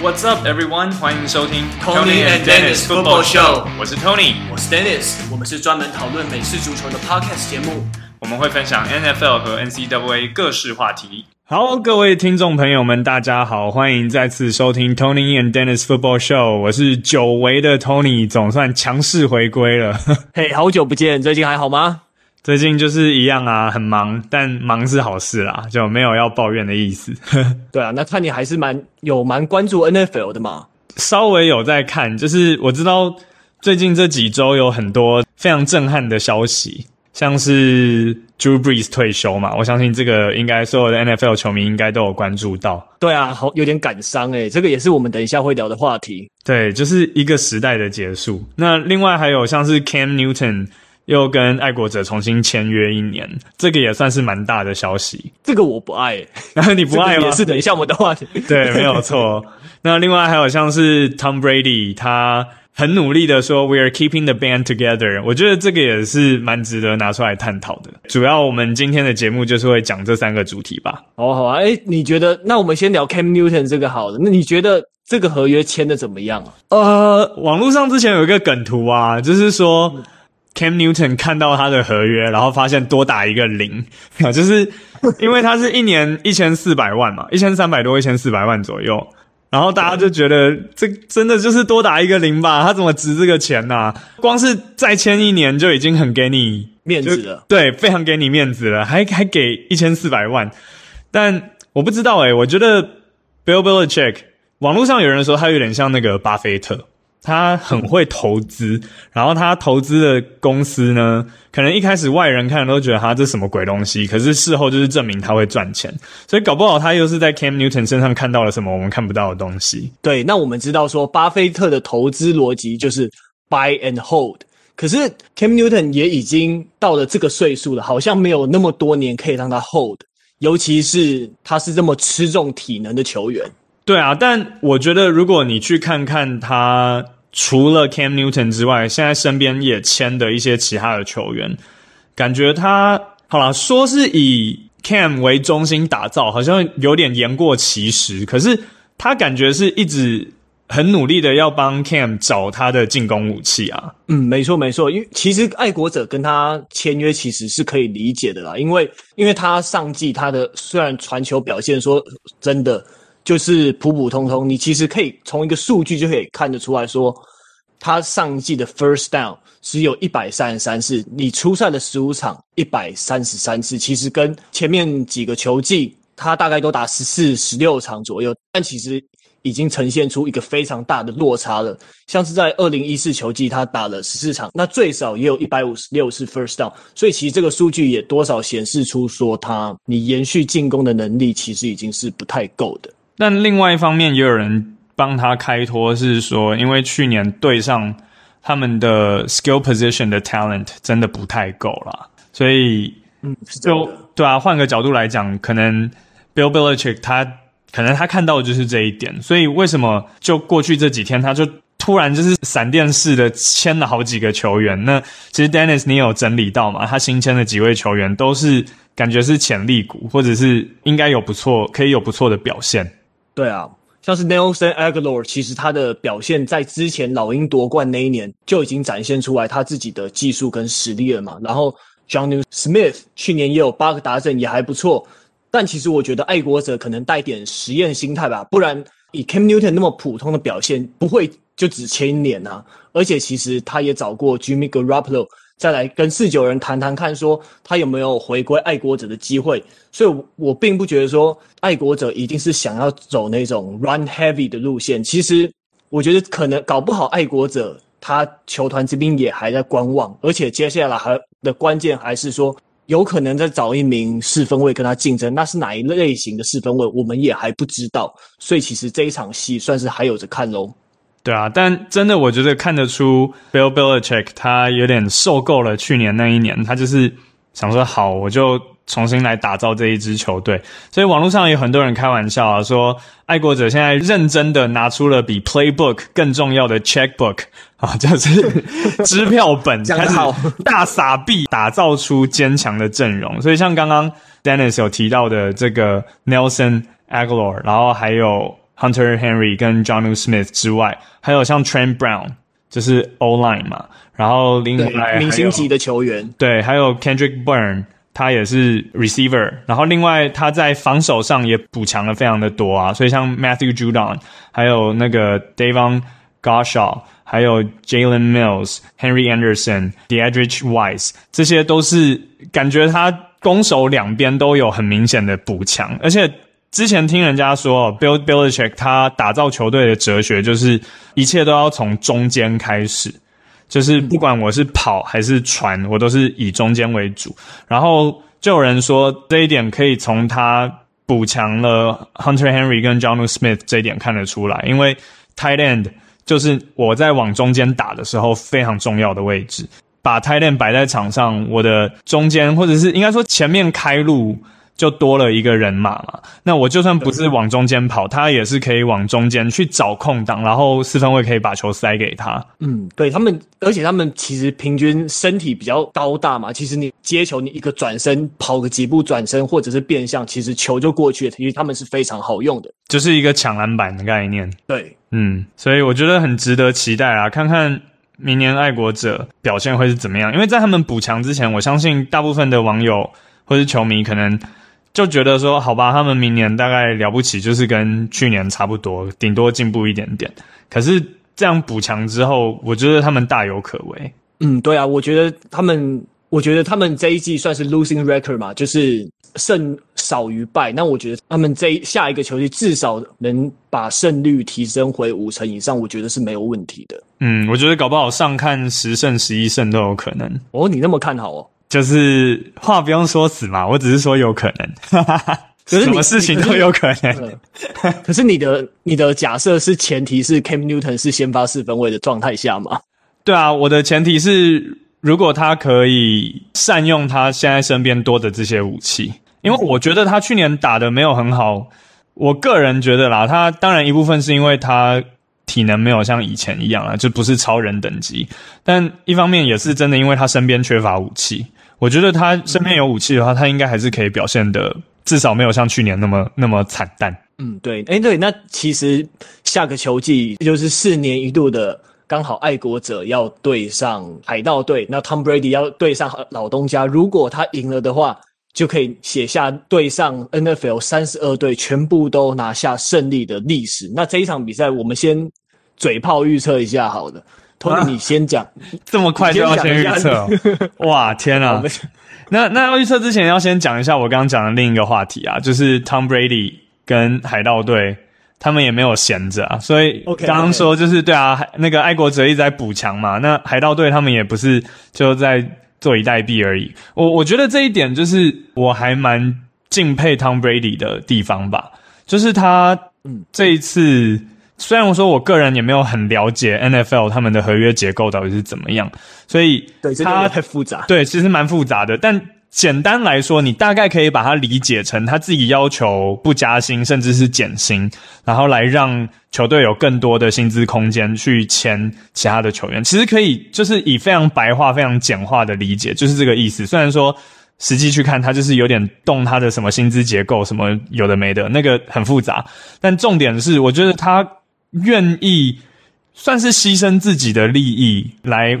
What's up, everyone？欢迎收听 Tony and Dennis Football Show。我是 Tony，我是 Dennis。我们是专门讨论美式足球的 Podcast 节目。我们会分享 NFL 和 NCAA 各式话题。好，各位听众朋友们，大家好，欢迎再次收听 Tony and Dennis Football Show。我是久违的 Tony，总算强势回归了。嘿，hey, 好久不见，最近还好吗？最近就是一样啊，很忙，但忙是好事啦，就没有要抱怨的意思。对啊，那看你还是蛮有蛮关注 NFL 的嘛。稍微有在看，就是我知道最近这几周有很多非常震撼的消息，像是 Drew Brees 退休嘛，我相信这个应该所有的 NFL 球迷应该都有关注到。对啊，好有点感伤诶，这个也是我们等一下会聊的话题。对，就是一个时代的结束。那另外还有像是 Cam Newton。又跟爱国者重新签约一年，这个也算是蛮大的消息。这个我不爱，然后你不爱吗？也是等一下我们的话题。对，没有错。那另外还有像是 Tom Brady，他很努力的说 “We are keeping the band together”，我觉得这个也是蛮值得拿出来探讨的。主要我们今天的节目就是会讲这三个主题吧。好啊，好啊。诶，你觉得？那我们先聊 Cam Newton 这个好了。那你觉得这个合约签的怎么样啊？呃，网络上之前有一个梗图啊，就是说。嗯 Cam Newton 看到他的合约，然后发现多打一个零，就是因为他是一年一千四百万嘛，一千三百多，一千四百万左右，然后大家就觉得这真的就是多打一个零吧？他怎么值这个钱呢？光是再签一年就已经很给你面子了，对，非常给你面子了，还还给一千四百万，但我不知道诶，我觉得 Bill Belichick，网络上有人说他有点像那个巴菲特。他很会投资，然后他投资的公司呢，可能一开始外人看都觉得他这什么鬼东西，可是事后就是证明他会赚钱，所以搞不好他又是在 Cam Newton 身上看到了什么我们看不到的东西。对，那我们知道说巴菲特的投资逻辑就是 buy and hold，可是 Cam Newton 也已经到了这个岁数了，好像没有那么多年可以让他 hold，尤其是他是这么吃重体能的球员。对啊，但我觉得如果你去看看他除了 Cam Newton 之外，现在身边也签的一些其他的球员，感觉他好啦，说是以 Cam 为中心打造，好像有点言过其实。可是他感觉是一直很努力的要帮 Cam 找他的进攻武器啊。嗯，没错没错，因为其实爱国者跟他签约其实是可以理解的啦，因为因为他上季他的虽然传球表现说真的。就是普普通通，你其实可以从一个数据就可以看得出来说，他上一季的 first down 只有一百三十三次，你出赛的十五场一百三十三次，其实跟前面几个球季他大概都打十四、十六场左右，但其实已经呈现出一个非常大的落差了。像是在二零一四球季，他打了十四场，那最少也有一百五十六次 first down，所以其实这个数据也多少显示出说他你延续进攻的能力其实已经是不太够的。但另外一方面，也有人帮他开脱，是说，因为去年对上他们的 skill position 的 talent 真的不太够啦，所以，嗯，就对啊，换个角度来讲，可能 Bill Belichick 他可能他看到的就是这一点，所以为什么就过去这几天，他就突然就是闪电式的签了好几个球员？那其实 Dennis 你有整理到嘛？他新签的几位球员都是感觉是潜力股，或者是应该有不错，可以有不错的表现。对啊，像是 Nelson Agholor，其实他的表现在之前老鹰夺冠那一年就已经展现出来他自己的技术跟实力了嘛。然后 Jonnu Smith 去年也有八个达阵，也还不错。但其实我觉得爱国者可能带点实验心态吧，不然以 Cam Newton 那么普通的表现，不会就只签一年啊。而且其实他也找过 Jimmy Garoppolo。再来跟四九人谈谈看，说他有没有回归爱国者的机会。所以，我并不觉得说爱国者一定是想要走那种 run heavy 的路线。其实，我觉得可能搞不好爱国者他球团这边也还在观望，而且接下来还的关键还是说，有可能再找一名四分卫跟他竞争。那是哪一类型的四分卫，我们也还不知道。所以，其实这一场戏算是还有着看喽。对啊，但真的我觉得看得出 Bill Belichick 他有点受够了去年那一年，他就是想说好，我就重新来打造这一支球队。所以网络上有很多人开玩笑啊，说爱国者现在认真的拿出了比 Playbook 更重要的 Checkbook 啊，就是支票本，开始大撒币，打造出坚强的阵容。所以像刚刚 Dennis 有提到的这个 Nelson Agholor，然后还有。Hunter Henry 跟 Johnu Smith 之外，还有像 Trent Brown，就是 O line 嘛，然后另外明星级的球员，对，还有 Kendrick Bourne，他也是 receiver，然后另外他在防守上也补强了非常的多啊，所以像 Matthew Judon，还有那个 Davon Godchaux，还有 Jalen Mills、Henry Anderson、Deadrich Wise，这些都是感觉他攻守两边都有很明显的补强，而且。之前听人家说，Bill Belichick 他打造球队的哲学就是一切都要从中间开始，就是不管我是跑还是传，我都是以中间为主。然后就有人说这一点可以从他补强了 Hunter Henry 跟 Jonnu Smith 这一点看得出来，因为 Tight End 就是我在往中间打的时候非常重要的位置，把 Tight End 摆在场上，我的中间或者是应该说前面开路。就多了一个人马嘛，那我就算不是往中间跑，他也是可以往中间去找空档，然后四分卫可以把球塞给他。嗯，对他们，而且他们其实平均身体比较高大嘛，其实你接球，你一个转身跑个几步转身，或者是变向，其实球就过去了。其实他们是非常好用的，就是一个抢篮板的概念。对，嗯，所以我觉得很值得期待啊，看看明年爱国者表现会是怎么样。因为在他们补强之前，我相信大部分的网友或是球迷可能。就觉得说，好吧，他们明年大概了不起，就是跟去年差不多，顶多进步一点点。可是这样补强之后，我觉得他们大有可为。嗯，对啊，我觉得他们，我觉得他们这一季算是 losing record 嘛，就是胜少于败。那我觉得他们这一下一个球季至少能把胜率提升回五成以上，我觉得是没有问题的。嗯，我觉得搞不好上看十胜十一胜都有可能。哦，你那么看好哦？就是话不用说死嘛，我只是说有可能，哈哈哈，什么事情都有可能。可是，可是你的你的假设是前提是 Cam Newton 是先发四分位的状态下吗？对啊，我的前提是如果他可以善用他现在身边多的这些武器，因为我觉得他去年打的没有很好，我个人觉得啦，他当然一部分是因为他。体能没有像以前一样啊，就不是超人等级。但一方面也是真的，因为他身边缺乏武器。我觉得他身边有武器的话，他应该还是可以表现的，至少没有像去年那么那么惨淡。嗯，对，诶对，那其实下个球季就是四年一度的，刚好爱国者要对上海盗队，那 Tom Brady 要对上老东家。如果他赢了的话，就可以写下对上 NFL 三十二队全部都拿下胜利的历史。那这一场比赛，我们先嘴炮预测一下，好了的。Tony，你先讲，这么快就要先预测？哇，天啊！那那要预测之前，要先讲一下我刚刚讲的另一个话题啊，就是 Tom Brady 跟海盗队，他们也没有闲着啊。所以刚刚说就是对啊，那个爱国者一直在补强嘛，那海盗队他们也不是就在。坐以待毙而已。我我觉得这一点就是我还蛮敬佩 Tom Brady 的地方吧。就是他，嗯，这一次虽然我说我个人也没有很了解 NFL 他们的合约结构到底是怎么样，所以对，它太复杂。对，其实蛮复杂的，但。简单来说，你大概可以把它理解成他自己要求不加薪，甚至是减薪，然后来让球队有更多的薪资空间去签其他的球员。其实可以就是以非常白话、非常简化的理解，就是这个意思。虽然说实际去看，他就是有点动他的什么薪资结构，什么有的没的，那个很复杂。但重点是，我觉得他愿意算是牺牲自己的利益来。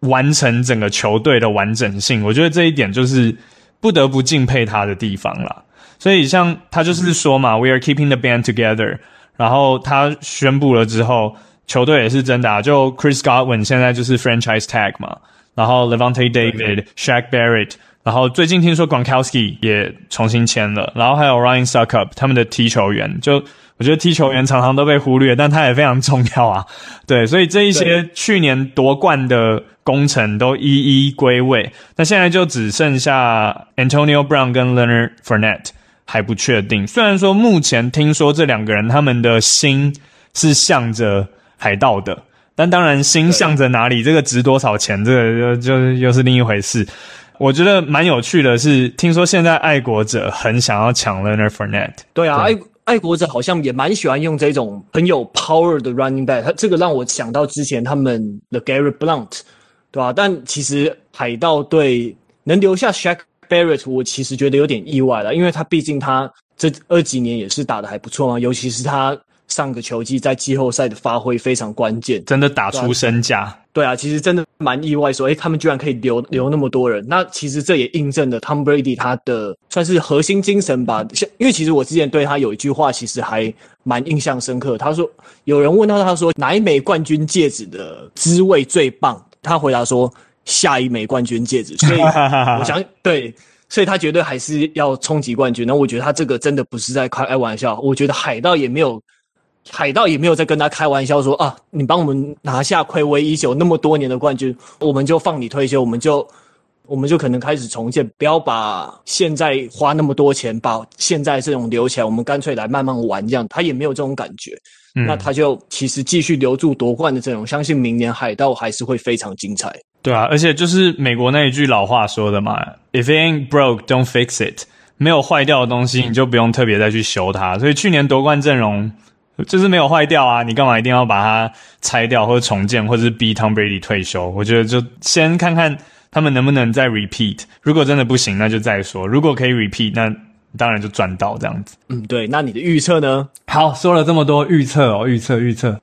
完成整个球队的完整性，我觉得这一点就是不得不敬佩他的地方啦。所以像他就是说嘛，We are keeping the band together。然后他宣布了之后，球队也是真的啊。就 Chris Godwin 现在就是 franchise tag 嘛，然后 Levante David、Shaq Barrett，然后最近听说 Gronkowski 也重新签了，然后还有 Ryan Suckup 他们的踢球员就。我觉得踢球员常常都被忽略，但他也非常重要啊。对，所以这一些去年夺冠的功臣都一一归位。那现在就只剩下 Antonio Brown 跟 Leonard Fournette 还不确定。虽然说目前听说这两个人他们的心是向着海盗的，但当然心向着哪里，这个值多少钱，这个就就又是另一回事。我觉得蛮有趣的是，听说现在爱国者很想要抢 Leonard Fournette。对啊，爱。爱国者好像也蛮喜欢用这种很有 power 的 running back，他这个让我想到之前他们的 Garrett Blount，对吧？但其实海盗队能留下 Shaq Barrett，我其实觉得有点意外了，因为他毕竟他这二几年也是打得还不错嘛，尤其是他上个球季在季后赛的发挥非常关键，真的打出身价。对啊，其实真的蛮意外说，说诶他们居然可以留留那么多人。那其实这也印证了 Tom Brady 他的算是核心精神吧。像因为其实我之前对他有一句话，其实还蛮印象深刻。他说有人问到他说哪一枚冠军戒指的滋味最棒，他回答说下一枚冠军戒指。所以 我想对。所以他绝对还是要冲击冠军。那我觉得他这个真的不是在开玩笑。我觉得海盗也没有，海盗也没有在跟他开玩笑说啊，你帮我们拿下暌违已久那么多年的冠军，我们就放你退休，我们就我们就可能开始重建，不要把现在花那么多钱把现在这种留起来，我们干脆来慢慢玩这样。他也没有这种感觉。嗯，那他就其实继续留住夺冠的阵容，相信明年海盗还是会非常精彩。对啊，而且就是美国那一句老话说的嘛，If it ain't broke, don't fix it。没有坏掉的东西，你就不用特别再去修它。所以去年夺冠阵容就是没有坏掉啊，你干嘛一定要把它拆掉或者重建，或者是逼 Tom Brady 退休？我觉得就先看看他们能不能再 repeat。如果真的不行，那就再说。如果可以 repeat，那当然就赚到这样子。嗯，对。那你的预测呢？好，说了这么多预测哦，预测预测，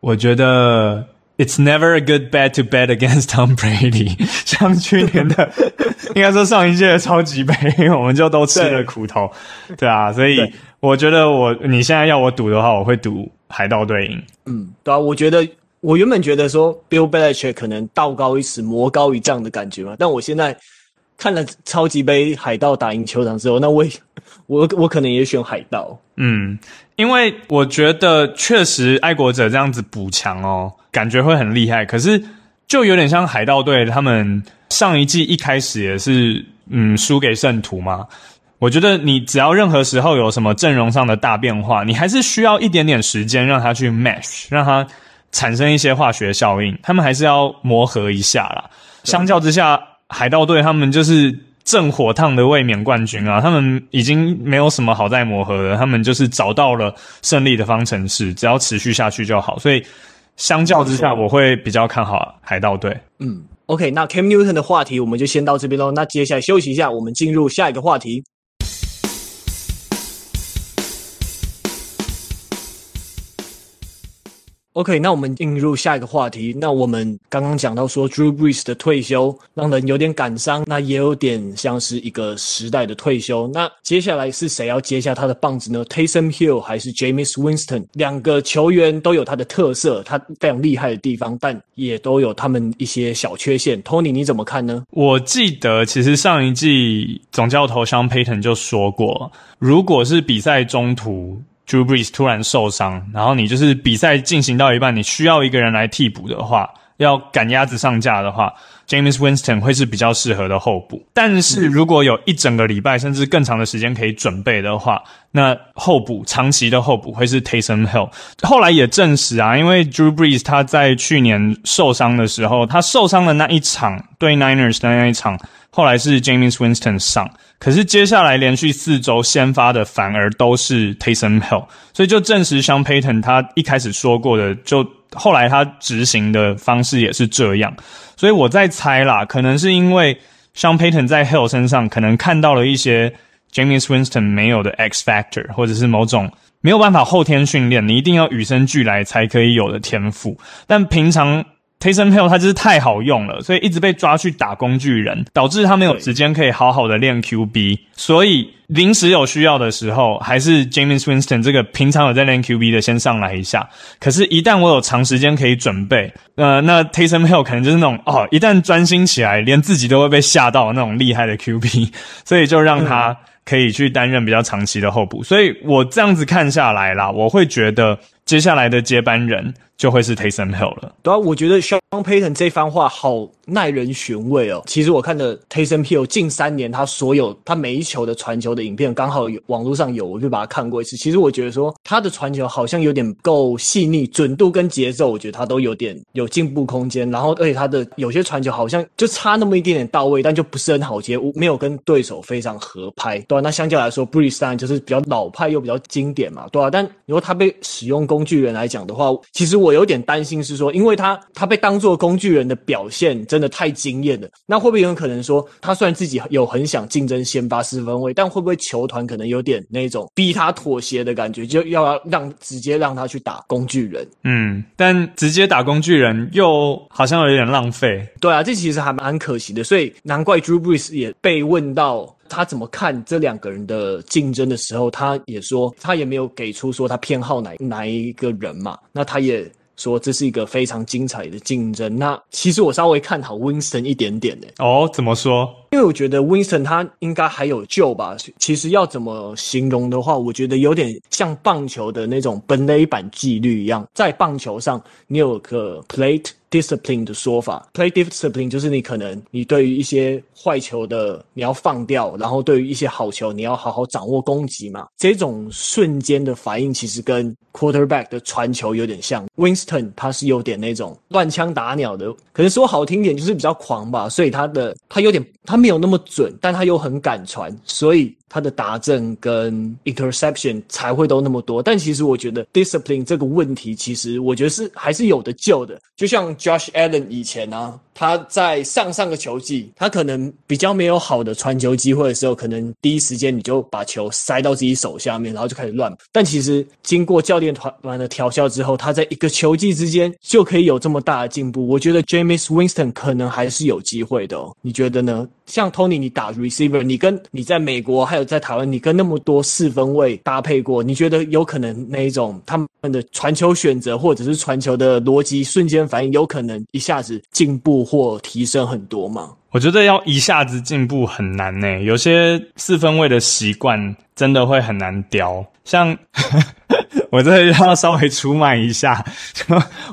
我觉得。It's never a good bet to bet against Tom Brady。像去年的，应该说上一届的超级杯，我们就都吃了苦头，对，对啊，所以我觉得我你现在要我赌的话，我会赌海盗队赢。嗯，对啊，我觉得我原本觉得说 Bill Belichick 可能道高一尺，魔高一丈的感觉嘛，但我现在看了超级杯海盗打赢球场之后，那我 我我可能也选海盗。嗯。因为我觉得确实爱国者这样子补强哦，感觉会很厉害。可是就有点像海盗队，他们上一季一开始也是嗯输给圣徒嘛。我觉得你只要任何时候有什么阵容上的大变化，你还是需要一点点时间让它去 mesh，让它产生一些化学效应。他们还是要磨合一下啦。相较之下，海盗队他们就是。正火烫的卫冕冠军啊，他们已经没有什么好再磨合的，他们就是找到了胜利的方程式，只要持续下去就好。所以相较之下，我会比较看好海盗队。嗯，OK，那 Cam Newton 的话题我们就先到这边喽。那接下来休息一下，我们进入下一个话题。OK，那我们进入下一个话题。那我们刚刚讲到说，Drew Brees 的退休让人有点感伤，那也有点像是一个时代的退休。那接下来是谁要接下他的棒子呢？Taysom Hill 还是 James Winston？两个球员都有他的特色，他非常厉害的地方，但也都有他们一些小缺陷。Tony，你怎么看呢？我记得其实上一季总教头 Sean Payton 就说过，如果是比赛中途。Drew Brees 突然受伤，然后你就是比赛进行到一半，你需要一个人来替补的话，要赶鸭子上架的话，James Winston 会是比较适合的候补。但是如果有一整个礼拜甚至更长的时间可以准备的话，那候补长期的候补会是 Taysom Hill。后来也证实啊，因为 Drew Brees 他在去年受伤的时候，他受伤的那一场对 Niners 的那一场，后来是 James Winston 上。可是接下来连续四周先发的反而都是 Taysom Hill，所以就证实 Sean Payton 他一开始说过的，就后来他执行的方式也是这样。所以我在猜啦，可能是因为 Sean Payton 在 Hill 身上可能看到了一些 James Winston 没有的 X Factor，或者是某种没有办法后天训练，你一定要与生俱来才可以有的天赋，但平常。Taysom Hill 他就是太好用了，所以一直被抓去打工具人，导致他没有时间可以好好的练 QB。所以临时有需要的时候，还是 Jameis Winston 这个平常有在练 QB 的先上来一下。可是，一旦我有长时间可以准备，呃，那 Taysom Hill 可能就是那种哦，一旦专心起来，连自己都会被吓到的那种厉害的 QB，所以就让他可以去担任比较长期的候补。所以我这样子看下来啦，我会觉得接下来的接班人。就会是 Taysom Hill 了。对啊，我觉得 Sean Payton 这番话好耐人寻味哦。其实我看的 Taysom Hill 近三年他所有他每一球的传球的影片，刚好有网络上有，我就把它看过一次。其实我觉得说他的传球好像有点不够细腻，准度跟节奏，我觉得他都有点有进步空间。然后而且他的有些传球好像就差那么一点点到位，但就不是很好接，没有跟对手非常合拍。对啊，那相较来说，Brees 当然就是比较老派又比较经典嘛，对啊，但如果他被使用工具人来讲的话，其实我有点担心是说，因为他他被当做工具人的表现真的太惊艳了，那会不会有可能说，他虽然自己有很想竞争先发四分位，但会不会球团可能有点那种逼他妥协的感觉，就要让直接让他去打工具人？嗯，但直接打工具人又好像有点浪费。对啊，这其实还蛮可惜的，所以难怪 Drew Brees 也被问到。他怎么看这两个人的竞争的时候，他也说他也没有给出说他偏好哪哪一个人嘛，那他也说这是一个非常精彩的竞争。那其实我稍微看好 Winston 一点点呢。哦，怎么说？因为我觉得 Winston 他应该还有救吧。其实要怎么形容的话，我觉得有点像棒球的那种本垒板纪律一样，在棒球上你有个 plate。discipline 的说法，plate discipline 就是你可能你对于一些坏球的你要放掉，然后对于一些好球你要好好掌握攻击嘛。这种瞬间的反应其实跟 quarterback 的传球有点像。Winston 他是有点那种乱枪打鸟的，可能说好听点就是比较狂吧，所以他的他有点他没有那么准，但他又很敢传，所以。他的达阵跟 interception 才会都那么多，但其实我觉得 discipline 这个问题，其实我觉得是还是有的救的。就像 Josh Allen 以前啊，他在上上个球季，他可能比较没有好的传球机会的时候，可能第一时间你就把球塞到自己手下面，然后就开始乱。但其实经过教练团团的调教之后，他在一个球季之间就可以有这么大的进步。我觉得 James Winston 可能还是有机会的哦，你觉得呢？像 Tony，你打 receiver，你跟你在美国还在台湾，你跟那么多四分卫搭配过，你觉得有可能那一种他们的传球选择或者是传球的逻辑、瞬间反应，有可能一下子进步或提升很多吗？我觉得要一下子进步很难呢，有些四分卫的习惯真的会很难雕。像 我这要稍微出卖一下，就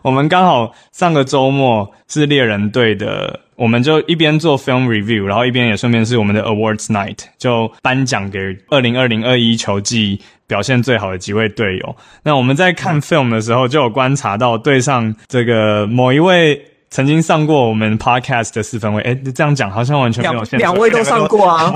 我们刚好上个周末是猎人队的。我们就一边做 film review，然后一边也顺便是我们的 awards night，就颁奖给二零二零二一球季表现最好的几位队友。那我们在看 film 的时候，就有观察到队上这个某一位曾经上过我们 podcast 的四分位，诶，这样讲好像完全没有。两位都上过啊。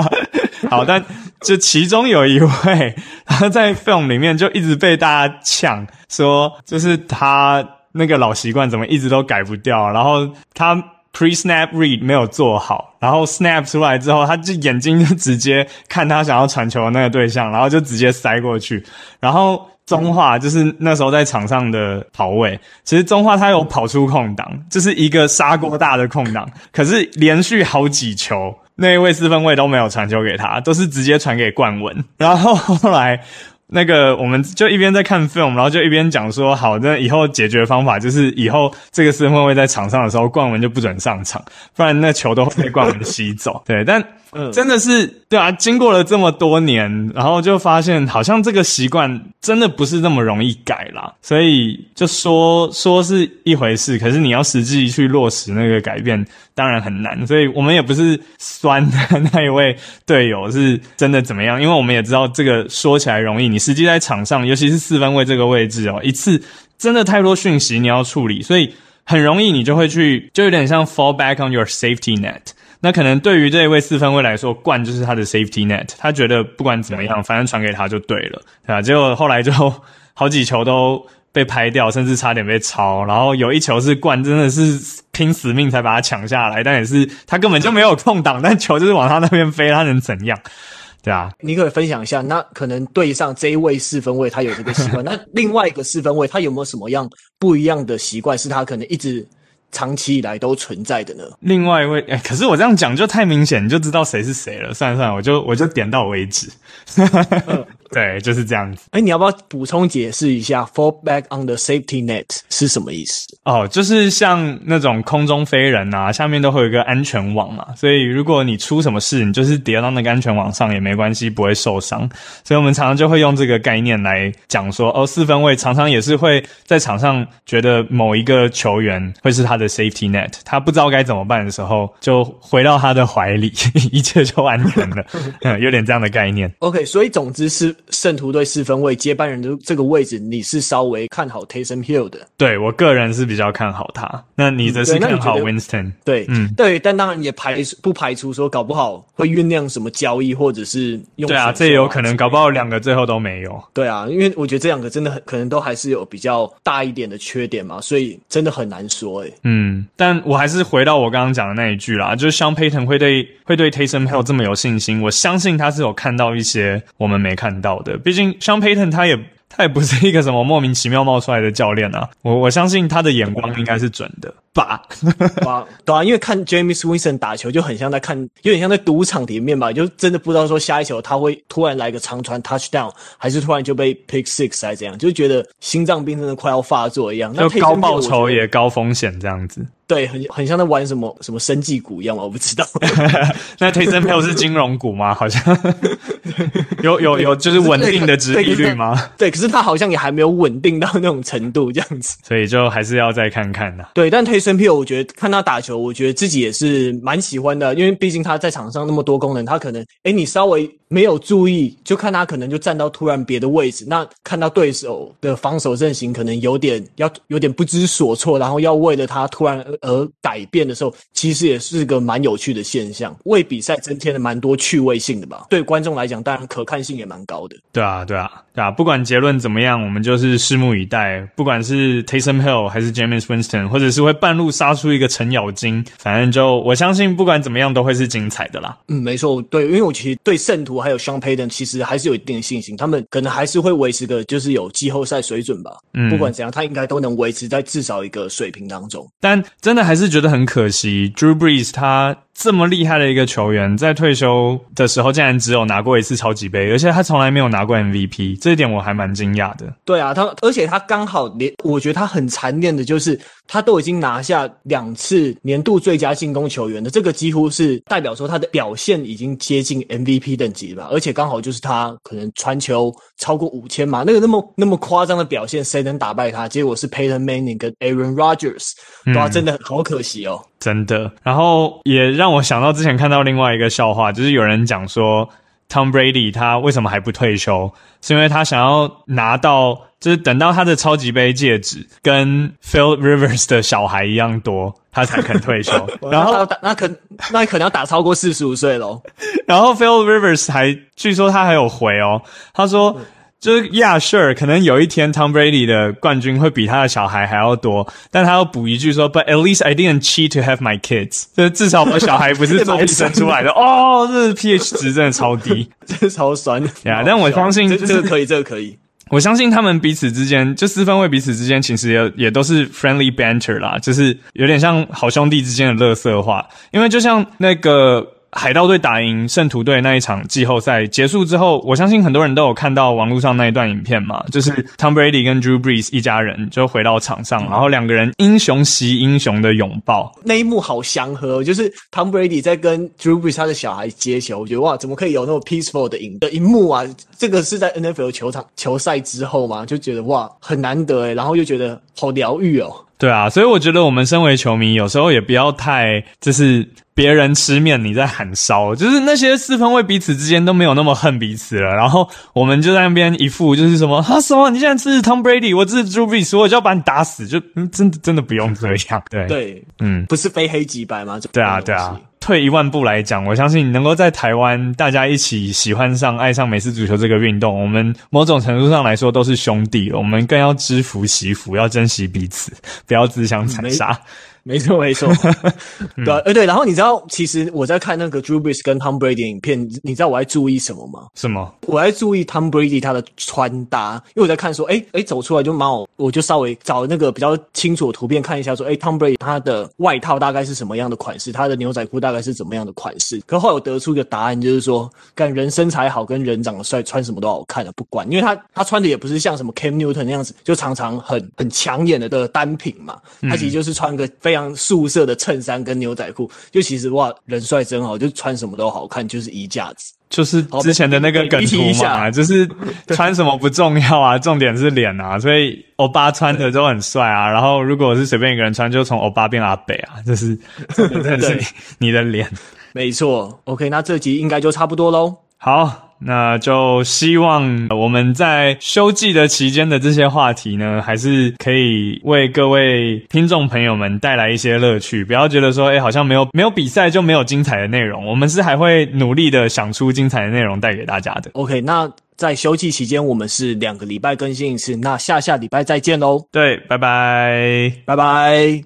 好，但就其中有一位，他在 film 里面就一直被大家呛，说就是他那个老习惯怎么一直都改不掉，然后他。Pre-snap read 没有做好，然后 snap 出来之后，他就眼睛就直接看他想要传球的那个对象，然后就直接塞过去。然后中华就是那时候在场上的跑位，其实中华他有跑出空档，就是一个砂锅大的空档，可是连续好几球，那一位四分卫都没有传球给他，都是直接传给冠文。然后后来。那个，我们就一边在看 film，然后就一边讲说，好，那以后解决方法就是，以后这个四分位在场上的时候，冠文就不准上场，不然那球都会被冠文吸走。对，但。嗯，真的是对啊，经过了这么多年，然后就发现好像这个习惯真的不是那么容易改啦。所以就说说是一回事，可是你要实际去落实那个改变，当然很难。所以我们也不是酸的那一位队友是真的怎么样，因为我们也知道这个说起来容易，你实际在场上，尤其是四分卫这个位置哦，一次真的太多讯息你要处理，所以很容易你就会去，就有点像 fall back on your safety net。那可能对于这一位四分卫来说，冠就是他的 safety net，他觉得不管怎么样，反正传给他就对了，对吧？结果后来就好几球都被拍掉，甚至差点被抄。然后有一球是冠真的是拼死命才把他抢下来，但也是他根本就没有空档，但球就是往他那边飞，他能怎样？对啊，你可以分享一下，那可能对上这一位四分卫，他有这个习惯，那另外一个四分卫，他有没有什么样不一样的习惯，是他可能一直。长期以来都存在的呢。另外一位，哎，可是我这样讲就太明显，你就知道谁是谁了。算了算了，我就我就点到为止。嗯对，就是这样子。哎，你要不要补充解释一下 “fall back on the safety net” 是什么意思？哦，就是像那种空中飞人啊，下面都会有一个安全网嘛。所以如果你出什么事，你就是跌到那个安全网上也没关系，不会受伤。所以我们常常就会用这个概念来讲说，哦，四分卫常常也是会在场上觉得某一个球员会是他的 safety net，他不知道该怎么办的时候，就回到他的怀里，一切就安全了。嗯，有点这样的概念。OK，所以总之是。圣徒队四分卫接班人的这个位置，你是稍微看好 Taysom Hill 的？对，我个人是比较看好他。那你则是看好 Winston？对，嗯，对，但当然也排不排除说搞不好会酝酿什么交易，或者是用。对啊，这也有可能，搞不好两个最后都没有。对啊，因为我觉得这两个真的很可能都还是有比较大一点的缺点嘛，所以真的很难说诶。嗯，但我还是回到我刚刚讲的那一句啦，就是 Sean Payton 会对会对 Taysom Hill 这么有信心，我相信他是有看到一些我们没看到的。毕竟像 Payton 他也。他也不是一个什么莫名其妙冒出来的教练啊，我我相信他的眼光应该是准的吧。哇，对啊，因为看 Jameis Winston 打球就很像在看，有点像在赌场里面吧，就真的不知道说下一球他会突然来个长传 touchdown，还是突然就被 pick six 还是怎样，就觉得心脏病真的快要发作一样。就高报酬也高风险这样子。对，很很像在玩什么什么生技股一样嘛，我不知道。那 Taysom Hill 是金融股吗？好像有有有，就是稳定的值利率吗？对，可是他好像也还没有稳定到那种程度，这样子。所以就还是要再看看呐。对，但 Taysom Hill 我觉得看他打球，我觉得自己也是蛮喜欢的，因为毕竟他在场上那么多功能，他可能诶你稍微。没有注意，就看他可能就站到突然别的位置。那看到对手的防守阵型可能有点要有点不知所措，然后要为了他突然而改变的时候，其实也是个蛮有趣的现象，为比赛增添了蛮多趣味性的吧。对观众来讲，当然可看性也蛮高的。对啊，对啊，对啊！不管结论怎么样，我们就是拭目以待。不管是 Taysom Hill 还是 James Winston，或者是会半路杀出一个程咬金，反正就我相信，不管怎么样都会是精彩的啦。嗯，没错，对，因为我其实对圣徒。还有 Sean Payton 其实还是有一定的信心，他们可能还是会维持个就是有季后赛水准吧。嗯，不管怎样，他应该都能维持在至少一个水平当中。但真的还是觉得很可惜，Drew Brees 他。这么厉害的一个球员，在退休的时候竟然只有拿过一次超级杯，而且他从来没有拿过 MVP，这一点我还蛮惊讶的。对啊，他而且他刚好连，我觉得他很残念的就是，他都已经拿下两次年度最佳进攻球员的，这个几乎是代表说他的表现已经接近 MVP 等级了吧。而且刚好就是他可能传球超过五千码，那个那么那么夸张的表现，谁能打败他？结果是 Peyton Manning 跟 Aaron Rodgers，哇，真的好可惜哦。真的，然后也让我想到之前看到另外一个笑话，就是有人讲说，Tom Brady 他为什么还不退休？是因为他想要拿到，就是等到他的超级杯戒指跟 Phil Rivers 的小孩一样多，他才肯退休。然后那可那可能要打超过四十五岁喽。然后 Phil Rivers 还据说他还有回哦，他说。就是 Yeah, sure，可能有一天 Tom Brady 的冠军会比他的小孩还要多，但他要补一句说，But at least I didn't cheat to have my kids。就是至少我的小孩不是 作弊生出来的。哦，这 pH 值真的超低，真的超酸。对啊，但我相信这这个可以，这个可以。我相信他们彼此之间，就四分卫彼此之间，其实也也都是 friendly banter 啦，就是有点像好兄弟之间的乐色话，因为就像那个。海盗队打赢圣徒队那一场季后赛结束之后，我相信很多人都有看到网络上那一段影片嘛，就是 Tom Brady 跟 Drew Brees 一家人就回到场上，然后两个人英雄惜英雄的拥抱，那一幕好祥和，就是 Tom Brady 在跟 Drew Brees 他的小孩接球，我觉得哇，怎么可以有那么 peaceful 的影的一幕啊？这个是在 NFL 球场球赛之后嘛，就觉得哇，很难得诶，然后又觉得好疗愈哦。对啊，所以我觉得我们身为球迷，有时候也不要太就是别人吃面，你在喊烧，就是那些四分卫彼此之间都没有那么恨彼此了，然后我们就在那边一副就是什么啊什么，你现在支持 Tom Brady，我支持 Drew Brees，我就要把你打死，就嗯真的真的不用这样，对对，嗯，不是非黑即白吗？对啊，对啊。退一万步来讲，我相信能够在台湾大家一起喜欢上、爱上美式足球这个运动，我们某种程度上来说都是兄弟，我们更要知福惜福，要珍惜彼此，不要自相残杀。没错，没错，对，呃，对，然后你知道，其实我在看那个 Drew Brees 跟 Tom Brady 的影片，你知道我在注意什么吗？什么？我在注意 Tom Brady 他的穿搭，因为我在看说，哎哎，走出来就蛮好，我就稍微找那个比较清楚的图片看一下，说，哎，Tom Brady 他的外套大概是什么样的款式，他的牛仔裤大概是怎么样的款式。可后来我得出一个答案，就是说，干人身材好跟人长得帅，穿什么都好看的，不管，因为他他穿的也不是像什么 Cam Newton 那样子，就常常很很抢眼的的单品嘛，他其实就是穿个非常素色的。衬衫跟牛仔裤，就其实哇，人帅真好，就穿什么都好看，就是衣架子。就是之前的那个梗图嘛，就是穿什么不重要啊，重点是脸啊。所以欧巴穿的都很帅啊。然后如果是随便一个人穿，就从欧巴变阿北啊，就是真的是你的脸。没错，OK，那这集应该就差不多喽。好。那就希望我们在休季的期间的这些话题呢，还是可以为各位听众朋友们带来一些乐趣。不要觉得说，哎，好像没有没有比赛就没有精彩的内容。我们是还会努力的想出精彩的内容带给大家的。OK，那在休季期间，我们是两个礼拜更新一次。那下下礼拜再见喽。对，拜拜，拜拜。